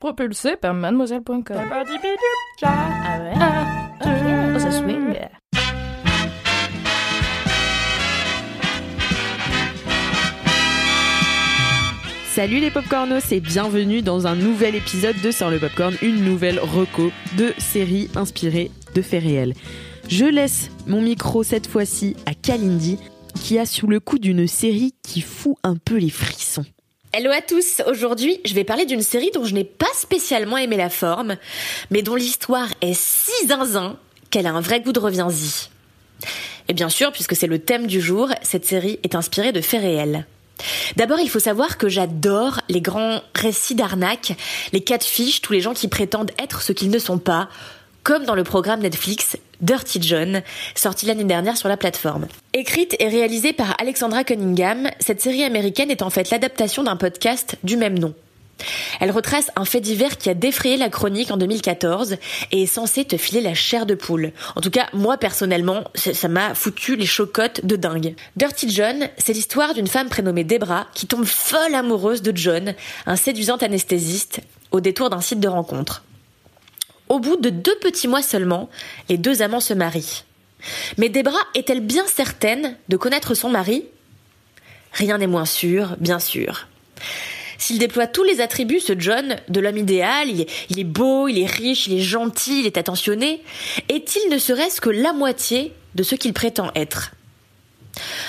Propulsé par mademoiselle.com. Salut les popcornos et bienvenue dans un nouvel épisode de Sur le Popcorn, une nouvelle reco de série inspirée de faits réels. Je laisse mon micro cette fois-ci à Kalindi qui a sous le coup d'une série qui fout un peu les frissons. Hello à tous, aujourd'hui je vais parler d'une série dont je n'ai pas spécialement aimé la forme, mais dont l'histoire est si zinzin qu'elle a un vrai goût de reviens-y. Et bien sûr, puisque c'est le thème du jour, cette série est inspirée de faits réels. D'abord, il faut savoir que j'adore les grands récits d'arnaque, les cas de fiches, tous les gens qui prétendent être ce qu'ils ne sont pas, comme dans le programme Netflix Dirty John, sorti l'année dernière sur la plateforme. Écrite et réalisée par Alexandra Cunningham, cette série américaine est en fait l'adaptation d'un podcast du même nom. Elle retrace un fait divers qui a défrayé la chronique en 2014 et est censé te filer la chair de poule. En tout cas, moi personnellement, ça m'a foutu les chocottes de dingue. Dirty John, c'est l'histoire d'une femme prénommée Debra qui tombe folle amoureuse de John, un séduisant anesthésiste, au détour d'un site de rencontre. Au bout de deux petits mois seulement, les deux amants se marient. Mais Debra est-elle bien certaine de connaître son mari? Rien n'est moins sûr, bien sûr. S'il déploie tous les attributs, ce John, de l'homme idéal, il est, beau, il est riche, il est gentil, il est attentionné, est-il ne serait-ce que la moitié de ce qu'il prétend être?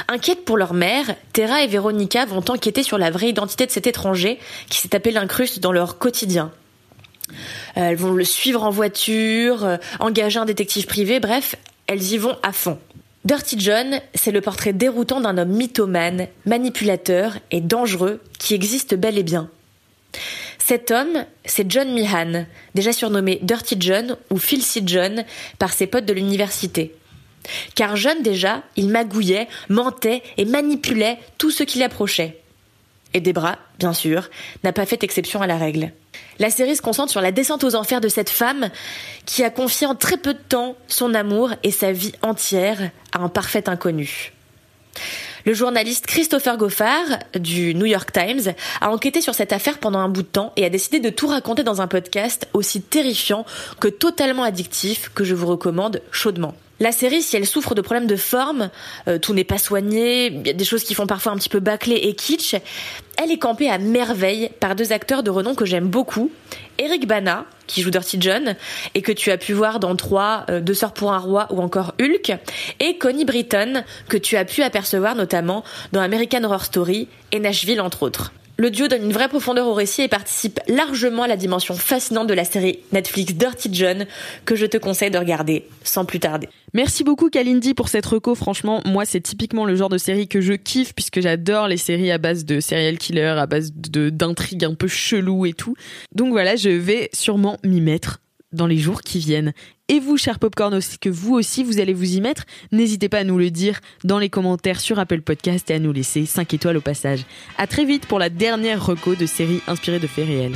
Inquiètes pour leur mère, Terra et Véronica vont enquêter sur la vraie identité de cet étranger qui s'est tapé l'incruste dans leur quotidien. Elles vont le suivre en voiture, euh, engager un détective privé, bref, elles y vont à fond. Dirty John, c'est le portrait déroutant d'un homme mythomane, manipulateur et dangereux qui existe bel et bien. Cet homme, c'est John Meehan, déjà surnommé Dirty John ou Filthy John par ses potes de l'université. Car jeune déjà, il magouillait, mentait et manipulait tout ce qui l'approchait. Et Debra, bien sûr, n'a pas fait exception à la règle. La série se concentre sur la descente aux enfers de cette femme qui a confié en très peu de temps son amour et sa vie entière à un parfait inconnu. Le journaliste Christopher Goffard du New York Times a enquêté sur cette affaire pendant un bout de temps et a décidé de tout raconter dans un podcast aussi terrifiant que totalement addictif que je vous recommande chaudement. La série, si elle souffre de problèmes de forme, euh, tout n'est pas soigné, il y a des choses qui font parfois un petit peu bâclé et kitsch, elle est campée à merveille par deux acteurs de renom que j'aime beaucoup. Eric Bana, qui joue Dirty John, et que tu as pu voir dans 3, euh, Deux sœurs pour un roi ou encore Hulk, et Connie Britton, que tu as pu apercevoir notamment dans American Horror Story et Nashville entre autres. Le duo donne une vraie profondeur au récit et participe largement à la dimension fascinante de la série Netflix Dirty John que je te conseille de regarder sans plus tarder. Merci beaucoup Kalindi pour cette reco. Franchement, moi c'est typiquement le genre de série que je kiffe puisque j'adore les séries à base de serial killer, à base d'intrigues un peu chelou et tout. Donc voilà, je vais sûrement m'y mettre dans les jours qui viennent. Et vous, chers popcorn, aussi que vous aussi vous allez vous y mettre, n'hésitez pas à nous le dire dans les commentaires sur Apple Podcast et à nous laisser 5 étoiles au passage. À très vite pour la dernière reco de série inspirée de faits réels.